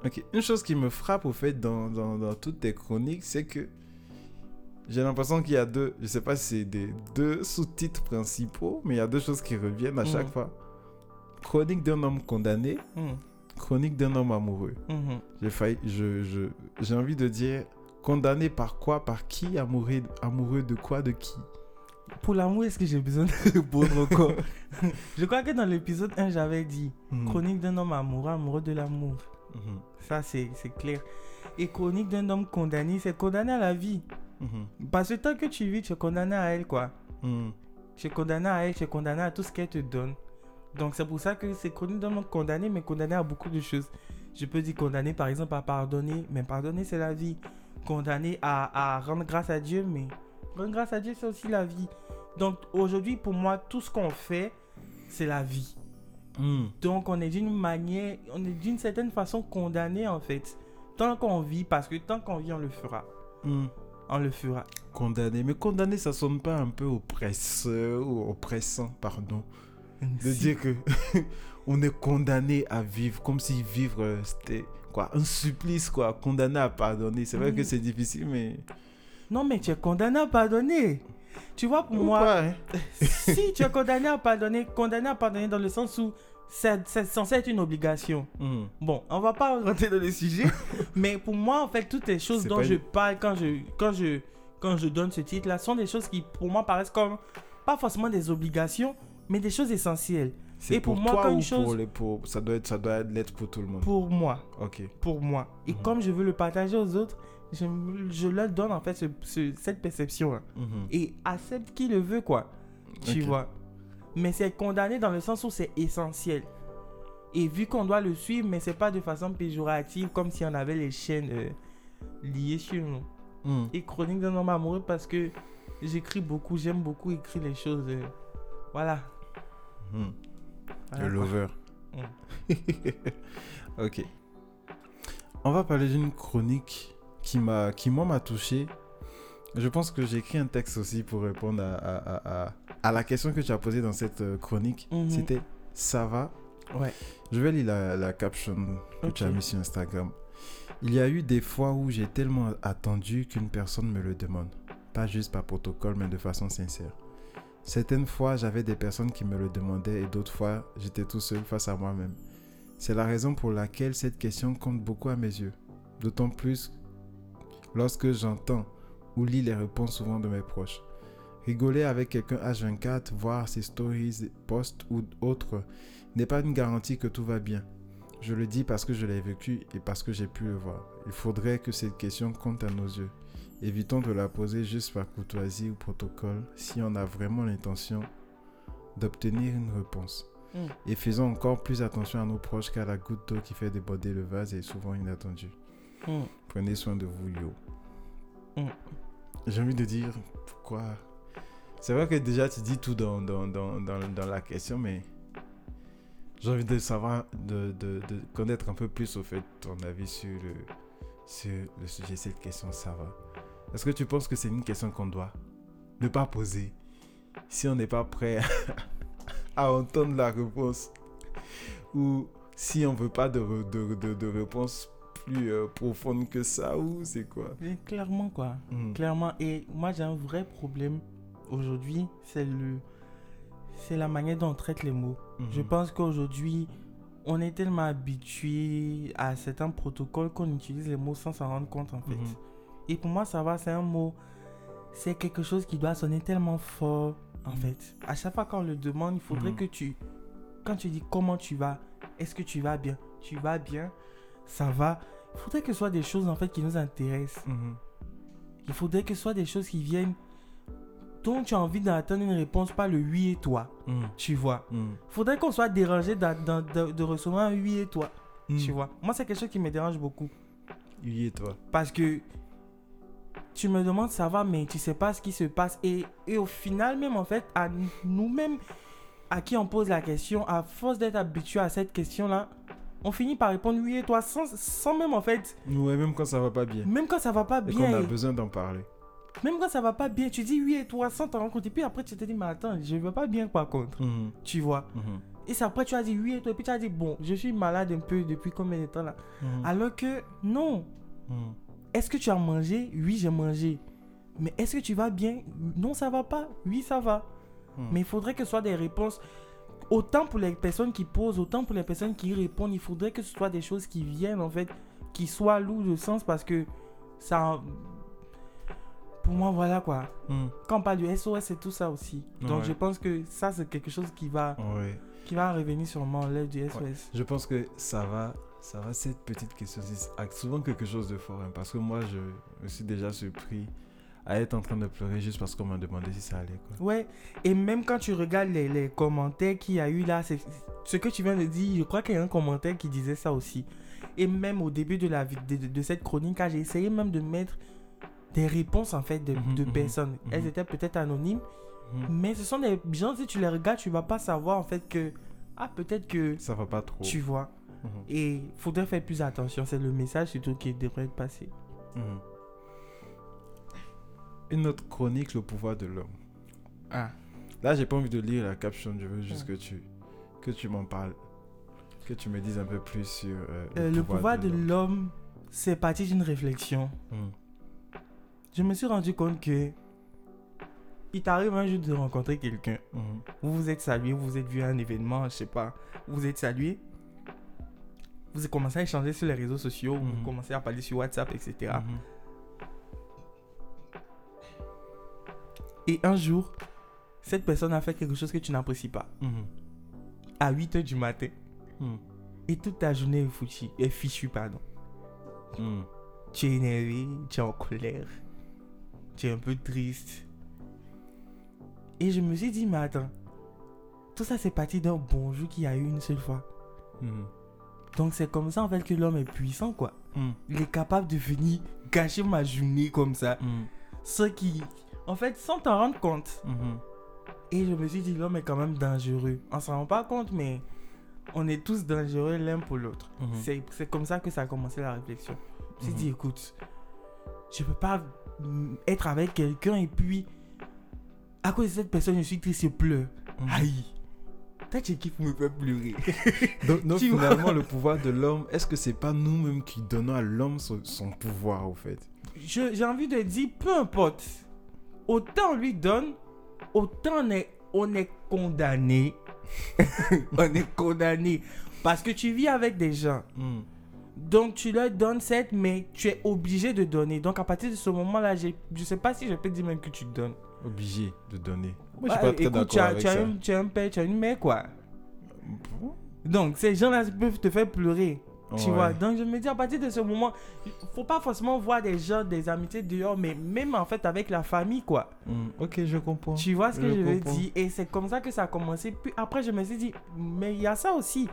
Ok, une chose qui me frappe au fait dans, dans, dans toutes tes chroniques, c'est que j'ai l'impression qu'il y a deux, je sais pas si c'est des deux sous-titres principaux, mais il y a deux choses qui reviennent à chaque Mhm. fois. Chronique d'un homme condamné, Mm, chronique d'un homme amoureux. mhm. J'ai failli, je, je, j'ai envie de dire condamné par quoi, par qui, amoureux, amoureux de quoi, de qui? Pour l'amour, est-ce que j'ai besoin de répondre encore? Je crois que dans l'épisode 1, j'avais dit Mhm. chronique d'un homme amoureux, amoureux de l'amour. Mhm. Ça, c'est c'est clair. Et chronique d'un homme condamné, c'est condamné à la vie. Parce que tant que tu vis, tu es condamné à elle, quoi. Tu es condamné à elle, tu es condamné à tout ce qu'elle te donne. Donc c'est pour ça que c'est chronique d'un homme condamné, mais condamné à beaucoup de choses. Je peux dire condamné par exemple à pardonner, mais pardonner c'est la vie. Condamné à, à rendre grâce à Dieu, mais rendre grâce à Dieu c'est aussi la vie. Donc aujourd'hui pour moi tout ce qu'on fait c'est la vie. Mhm. Donc on est d'une manière, on est d'une certaine façon condamné en fait. Tant qu'on vit, parce que tant qu'on vit on le fera. Mhm. On le fera. Condamné. Mais condamné, ça sonne pas un peu oppresseur ou oppressant, pardon. De dire que on est condamné à vivre comme si vivre euh, c'était quoi un supplice quoi, condamné à pardonner. C'est vrai que Mhm. c'est difficile mais Non, mais tu es condamné à pardonner. Tu vois, pour Ou moi, pas, hein. si tu es condamné à pardonner, condamné à pardonner dans le sens où c'est censé être une obligation. Mhm. Bon, on va pas rentrer dans le sujet, mais pour moi, en fait, toutes les choses dont je parle quand je, quand je, quand je donne ce titre-là sont des choses qui, pour moi, paraissent comme pas forcément des obligations, mais des choses essentielles. C'est Et pour pour, moi, toi comme ou une chose- pour les pour ça doit être ça doit l'être pour tout le monde. Pour moi, OK. pour moi. Et Mhm. comme je veux le partager aux autres, je, je leur donne en fait ce- ce- cette perception. hein. Mhm. Et accepte qui le veut, quoi. Tu vois. Mais c'est condamné dans le sens où c'est essentiel. Et vu qu'on doit le suivre, mais c'est pas de façon péjorative, comme si on avait les chaînes euh, liées sur nous. Mhm. Et Chronique d'un homme amoureux parce que j'écris beaucoup, j'aime beaucoup écrire les choses. euh, voilà. Voilà, Le lover. Mm. ok. On va parler d'une chronique qui m'a, qui moi m'a touché. Je pense que j'ai écrit un texte aussi pour répondre à, à, à, la question que tu as posée dans cette euh, chronique. Mhm. C'était ça va? Ouais. Je vais lire la, la caption que tu as mis sur Instagram. Il y a eu des fois où j'ai tellement attendu qu'une personne me le demande. Pas juste par protocole, mais de façon sincère. Certaines fois, j'avais des personnes qui me le demandaient et d'autres fois, j'étais tout seul face à moi-même. C'est la raison pour laquelle cette question compte beaucoup à mes yeux. D'autant plus lorsque j'entends ou lis les réponses souvent de mes proches. Rigoler avec quelqu'un H24, voir ses stories, posts ou autres n'est pas une garantie que tout va bien. Je le dis parce que je l'ai vécu et parce que j'ai pu le voir. Il faudrait que cette question compte à nos yeux. Évitons de la poser juste par courtoisie ou protocole si on a vraiment l'intention d'obtenir une réponse. Mm. Et faisons encore plus attention à nos proches car la goutte d'eau qui fait déborder le vase est souvent inattendue. Mm. Prenez soin de vous, yo. Mm. J'ai envie de dire pourquoi. C'est vrai que déjà tu dis tout dans, dans, dans, dans, dans la question, mais j'ai envie de savoir, de, de, de connaître un peu plus au fait ton avis sur le, sur le sujet cette question, ça va. Est-ce que tu penses que c'est une question qu'on doit ne pas poser si on n'est pas prêt à entendre la réponse ou si on veut pas de, re- de, de, de réponse plus euh, profonde que ça ou c'est quoi? Et Clairement, quoi. Mhm. Clairement. Et moi, j'ai un vrai problème aujourd'hui. C'est le. C'est la manière dont on traite les mots. Je Mhm. pense qu'aujourd'hui, on est tellement habitué à certains protocoles qu'on utilise les mots sans s'en rendre compte, en fait. Mhm. Et pour moi, ça va, c'est un mot. C'est quelque chose qui doit sonner tellement fort, en fait. À chaque fois qu'on le demande, il faudrait Mhm. que tu. Quand tu dis comment tu vas, est-ce que tu vas bien? Tu vas bien? Ça va Il faudrait que ce soit des choses, en fait, qui nous intéressent. Mhm. Il faudrait que ce soit des choses qui viennent. dont tu as envie d'attendre une réponse, pas le oui et toi. Mhm. Tu vois? Mhm. faudrait qu'on soit dérangé de, de recevoir un oui et toi. Mhm. Tu vois? Moi, c'est quelque chose qui me dérange beaucoup. Oui, et toi Parce que tu me demandes ça va, mais tu sais pas ce qui se passe. Et, et au final, même en fait, à nous-mêmes, à qui on pose la question, à force d'être habitué à cette question-là, on finit par répondre oui et toi sans, sans même en fait, Ouais, même quand ça va pas bien. même quand ça va pas Et qu'on bien, a besoin d'en parler. même quand ça va pas bien, tu dis oui et toi sans t'en rendre compte. Et puis après, tu te dis, mais attends, je veux pas bien par contre. Mhm. Tu vois? Mhm. Et c'est après, tu as dit oui et toi. Et puis tu as dit, bon, je suis malade un peu depuis combien de temps là? Mhm. Alors que non. Est-ce que tu as mangé? Oui, j'ai mangé. Mais est-ce que tu vas bien? Non, ça va pas. Oui, ça va. Mhm. Mais il faudrait que ce soit des réponses. Autant pour les personnes qui posent, autant pour les personnes qui répondent. Il faudrait que ce soit des choses qui viennent, en fait, qui soient lourdes de sens parce que ça. Pour moi, voilà quoi. Mhm. Quand on parle du SOS, c'est tout ça aussi. Donc Ouais. je pense que ça, c'est quelque chose qui va, Ouais. qui va revenir sûrement du SOS. Je pense que ça va, ça va cette petite question a souvent quelque chose de fort. hein, parce que moi, je me suis déjà surpris à être en train de pleurer juste parce qu'on m'a demandé si ça allait. Quoi. Ouais, et même quand tu regardes les, les commentaires qu'il y a eu là, c'est ce que tu viens de dire, je crois qu'il y a un commentaire qui disait ça aussi. Et même au début de, la, de, de- de cette chronique, j'ai essayé même de mettre des réponses en fait de, Mhm, de mhm, personnes. Elles mhm. étaient peut-être anonymes, mais ce sont des gens, si tu les regardes, tu vas pas savoir en fait que, ah peut-être que Ça va pas trop. tu vois. Et faudrait faire plus attention, c'est le message surtout qui devrait être passé. Une autre chronique, le pouvoir de l'homme. Ah. Là, j'ai pas envie de lire la caption, je veux juste Ouais. que tu que tu m'en parles. Que tu me dises un peu plus sur euh, Euh, le pouvoir de l'homme. l'homme, c'est parti d'une réflexion. Je me suis rendu compte que il t'arrive un jour de rencontrer quelqu'un. Mhm. Vous vous êtes salué, vous vous êtes vu à un événement, je sais pas. Vous vous êtes salué. Vous avez commencé à échanger sur les réseaux sociaux, Mhm. vous commencez à parler sur WhatsApp, etc. Mhm. Et un jour, cette personne a fait quelque chose que tu n'apprécies pas. Mhm. À 8 h du matin. Mhm. Et toute ta journée est fichue, est fichue pardon. Mhm. Tu es énervé, tu es en colère, tu es un peu triste. Et je me suis dit, mais attends, tout ça c'est parti d'un bonjour qu'il y a eu une seule fois. Mhm. Donc c'est comme ça en fait que l'homme est puissant quoi. Mhm. Il est capable de venir gâcher ma journée comme ça. Mhm. Ce qui, en fait, sans t'en rendre compte. Et je me suis dit, l'homme est quand même dangereux. On s'en rend pas compte, mais on est tous dangereux l'un pour l'autre. C'est c'est comme ça que ça a commencé la réflexion. Je me suis dit, écoute, je peux pas être avec quelqu'un et puis, à cause de cette personne, je suis triste, je pleure. Mhm. Aïe. Tu kiffes me faire pleurer? Donc, finalement, le pouvoir de l'homme, est-ce que c'est pas nous-mêmes qui donnons à l'homme son, son pouvoir, au fait? J'ai envie de dire, peu importe. Autant on lui donne, autant on est, on est condamné. on est condamné. Parce que tu vis avec des gens. Mhm. Donc tu leur donnes cette, mais tu es obligé de donner. Donc à partir de ce moment-là, je sais pas si je peux dire même que tu donnes. Obligé de donner. Moi, je suis Ouais, pas très écoute, tu d'accord as, avec tu, as ça. un, tu as un père, tu as une mère, quoi. Bon. Donc ces gens-là peuvent te faire pleurer. Tu Ouais. vois, donc je me dis à partir de ce moment, faut pas forcément voir des gens, des amitiés dehors, mais même en fait avec la famille, quoi. Mhm. Ok, je comprends. Tu vois ce que Je je, veux dire? Et c'est comme ça que ça a commencé. Puis après, je me suis dit, mais il y a ça aussi.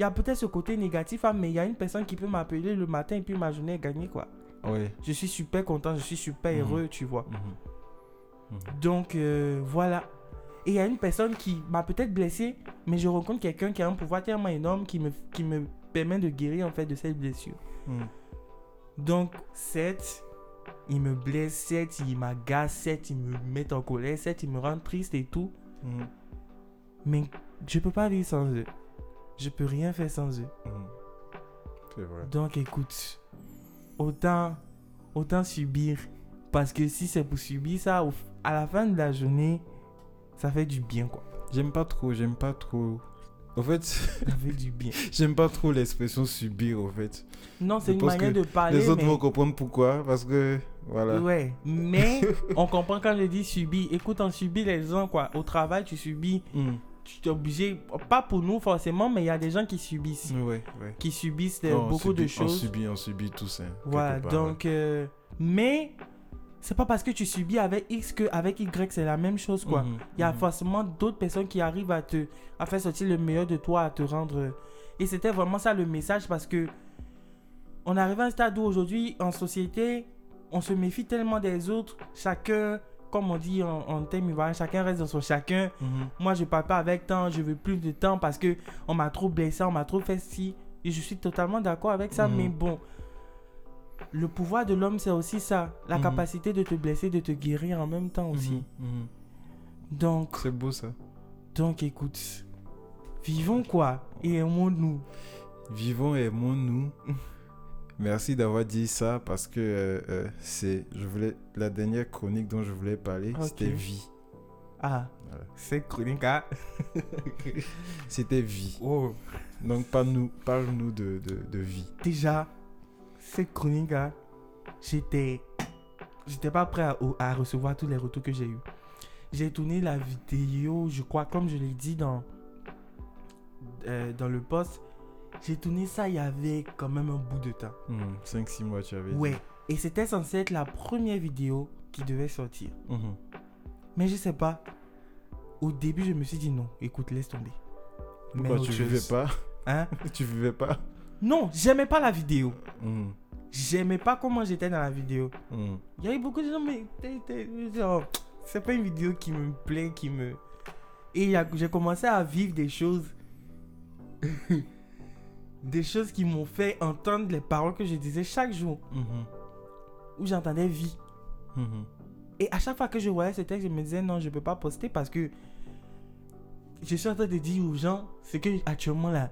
Il y a peut-être ce côté négatif, hein, mais il y a une personne qui peut m'appeler le matin et puis ma journée est gagnée, quoi. Ouais. Je suis super content, je suis super Mhm. heureux, tu vois. Mhm. Mhm. Donc, euh, voilà. Et il y a une personne qui m'a peut-être blessé, mais je rencontre quelqu'un qui a un pouvoir tellement énorme qui me, qui me permet de guérir, en fait, de cette blessure. Donc, certes, il me blesse, certes, il m'agace, certes, il me met en colère, certes, il me rend triste et tout. Mais je peux pas vivre sans eux. Je peux rien faire sans eux. Mhm. C'est vrai. Donc écoute, autant, autant subir. Parce que si c'est pour subir ça, à la fin de la journée, ça fait du bien quoi. J'aime pas trop, j'aime pas trop. Au fait, Ça fait du bien. j'aime pas trop l'expression subir, au fait. Non, c'est une manière de parler. Les autres mais... vont comprendre pourquoi, parce que, voilà. Ouais, mais on comprend quand je dis subir. Écoute, on subit les gens quoi. Au travail, tu subis. Mhm. Tu es obligé, pas pour nous forcément, mais il y a des gens qui subissent. Ouais, ouais. Qui subissent Non, beaucoup de subit- On choses. subit, on subit tous, hein, Voilà, part, donc, euh, mais c'est pas parce que tu subis avec X que avec Y c'est la même chose ouais. quoi. Mhm, Il y a mhm. forcément d'autres personnes qui arrivent à te à faire sortir le meilleur de toi, à te rendre. euh, Et c'était vraiment ça le message parce que on arrive à un stade où aujourd'hui en société, on se méfie tellement des autres. Chacun, comme on dit en, en thème ivoirien, chacun reste dans son chacun. Mhm. Moi, je parle pas avec temps, je veux plus de temps parce que on m'a trop blessé, on m'a trop fait ci. Et je suis totalement d'accord avec ça, Mhm. mais bon. Le pouvoir de l'homme, c'est aussi ça. La Mhm. capacité de te blesser, de te guérir en même temps aussi. Donc, C'est beau ça. donc, écoute. Vivons quoi Et aimons-nous. Vivons et aimons-nous. Merci d'avoir dit ça parce que euh, euh, c'est, je voulais, la dernière chronique dont je voulais parler, c'était vie. Ah, Voilà. c'est chronique. hein? C'était vie. Oh, Donc parle-nous, parle-nous de, de, de vie. déjà, cette chronique, hein, j'étais. J'étais pas prêt à, à recevoir tous les retours que j'ai eu. J'ai tourné la vidéo, je crois, comme je l'ai dit dans, euh, dans le post, j'ai tourné ça il y avait quand même un bout de temps. 5-6 mois, tu avais Ouais, et c'était censé être la première vidéo qui devait sortir. Mhm. Mais je sais pas. Au début, je me suis dit non, écoute, laisse tomber. Mais Pourquoi tu vivais chose. pas? Hein? Tu vivais pas? Non, j'aimais pas la vidéo. Mhm. J'aimais pas comment j'étais dans la vidéo. Mhm. Il y a eu beaucoup de gens, mais c'est pas une vidéo qui me plaît, qui me. Et j'ai commencé à vivre des choses. des choses qui m'ont fait entendre les paroles que je disais chaque jour, Mhm. où j'entendais vie. Mhm. Et à chaque fois que je voyais ce texte, je me disais non, je peux pas poster parce que je suis en train de dire aux gens ce que actuellement là,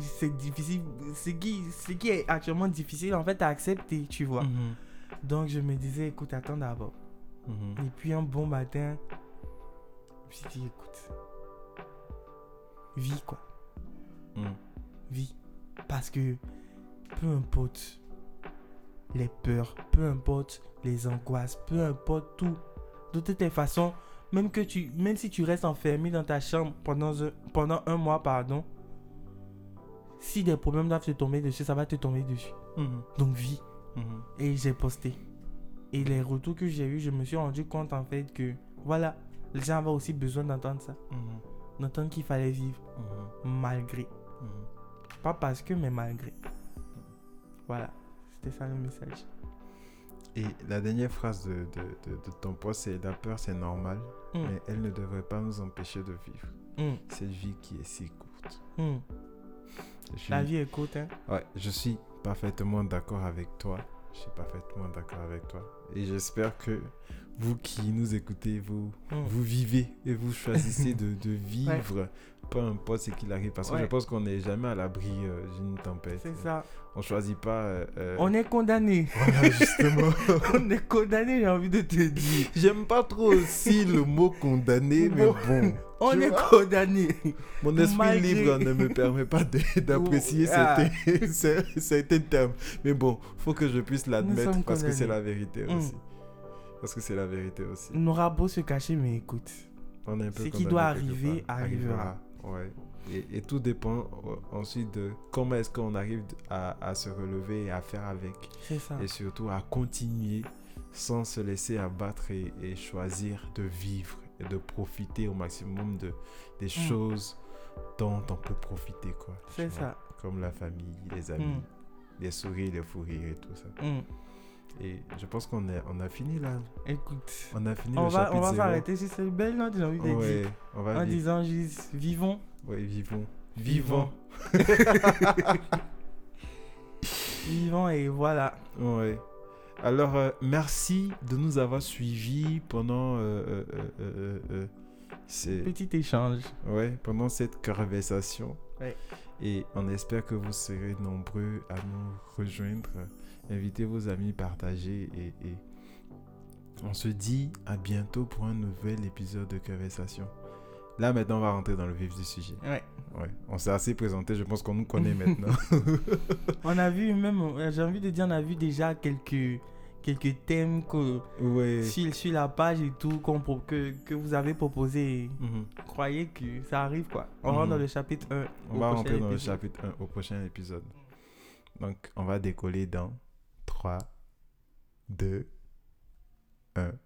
c'est difficile. Ce qui, ce qui est actuellement difficile, en fait, à accepter, tu vois. Mhm. Donc, je me disais, écoute, attends d'abord. Et puis, un bon matin, je me suis dit, écoute, vis quoi, Vis. Parce que peu importe les peurs, peu importe les angoisses, peu importe tout, de toutes les façons, même, que tu, même si tu restes enfermé dans ta chambre pendant un, pendant un mois, pardon, si des problèmes doivent te tomber dessus, ça va te tomber dessus. Mhm. Donc vis. Mhm. Et j'ai posté. Et les retours que j'ai eu, je me suis rendu compte en fait que, voilà, les gens avaient aussi besoin d'entendre ça. Mhm. D'entendre qu'il fallait vivre Mhm. malgré. Pas parce que, mais malgré. Voilà, c'était ça le message. Et la dernière phrase de, de, de, de ton poste, c'est la peur, c'est normal, Mm, mais elle ne devrait pas nous empêcher de vivre. mm, Cette vie qui est si courte. mm. Suis, La vie est courte, hein. ouais, je suis parfaitement d'accord avec toi. Je suis parfaitement d'accord avec toi. Et j'espère que vous qui nous écoutez, vous, vous vivez et vous choisissez de, de vivre, peu importe ce qu'il arrive. Parce que je pense qu'on n'est jamais à l'abri euh, d'une tempête. C'est ça. On choisit pas. euh, euh, On est condamné. Voilà, justement. On est condamné, j'ai envie de te dire. J'aime pas trop aussi le mot condamné, mais Bon. On est condamné. Mon esprit Malgré- libre ne me permet pas d'apprécier Ah. certains, cer- certains termes. Mais bon, faut que je puisse l'admettre parce que c'est la vérité Mm. aussi. Parce que c'est la vérité aussi. On aura beau se cacher, mais écoute. On est un peu Ce qui doit arriver, arrivera. Ouais. Et, et tout dépend euh, ensuite de comment est-ce qu'on arrive à, à se relever et à faire avec. C'est ça. Et surtout à continuer sans se laisser abattre et, et choisir de vivre et de profiter au maximum de, des choses dont on peut profiter. quoi. Mm. C'est vois. ça. Comme la famille, les amis, Mm. les sourires, les fous rires et tout ça. Mm. Et je pense qu'on est- on a fini là. Écoute. On a fini On le va, chapitre on va s'arrêter sur cette belle note, j'ai envie de Ouais, dire. on va En vivre. disant juste, vivons. Ouais, vivons. Vivons. Vivons et voilà. Ouais. Alors, euh, merci de nous avoir suivis pendant, euh, euh, euh, ces- Petit échange. ouais, pendant cette conversation. Ouais. Et on espère que vous serez nombreux à nous rejoindre. Invitez vos amis, partagez. Et, et on se dit à bientôt pour un nouvel épisode de conversation. Là, maintenant, on va rentrer dans le vif du sujet. Ouais. Ouais. On s'est assez présenté. Je pense qu'on nous connaît maintenant. On a vu même, euh, j'ai envie de dire, on a vu déjà quelques, quelques thèmes que, ouais. sur, sur la page et tout pro- que, que vous avez proposé. Mhm. Croyez que ça arrive quoi. On Mhm. rentre dans le chapitre 1. On va rentrer dans le chapitre 1 au prochain épisode. Donc, on va décoller dans 3, 2, 1.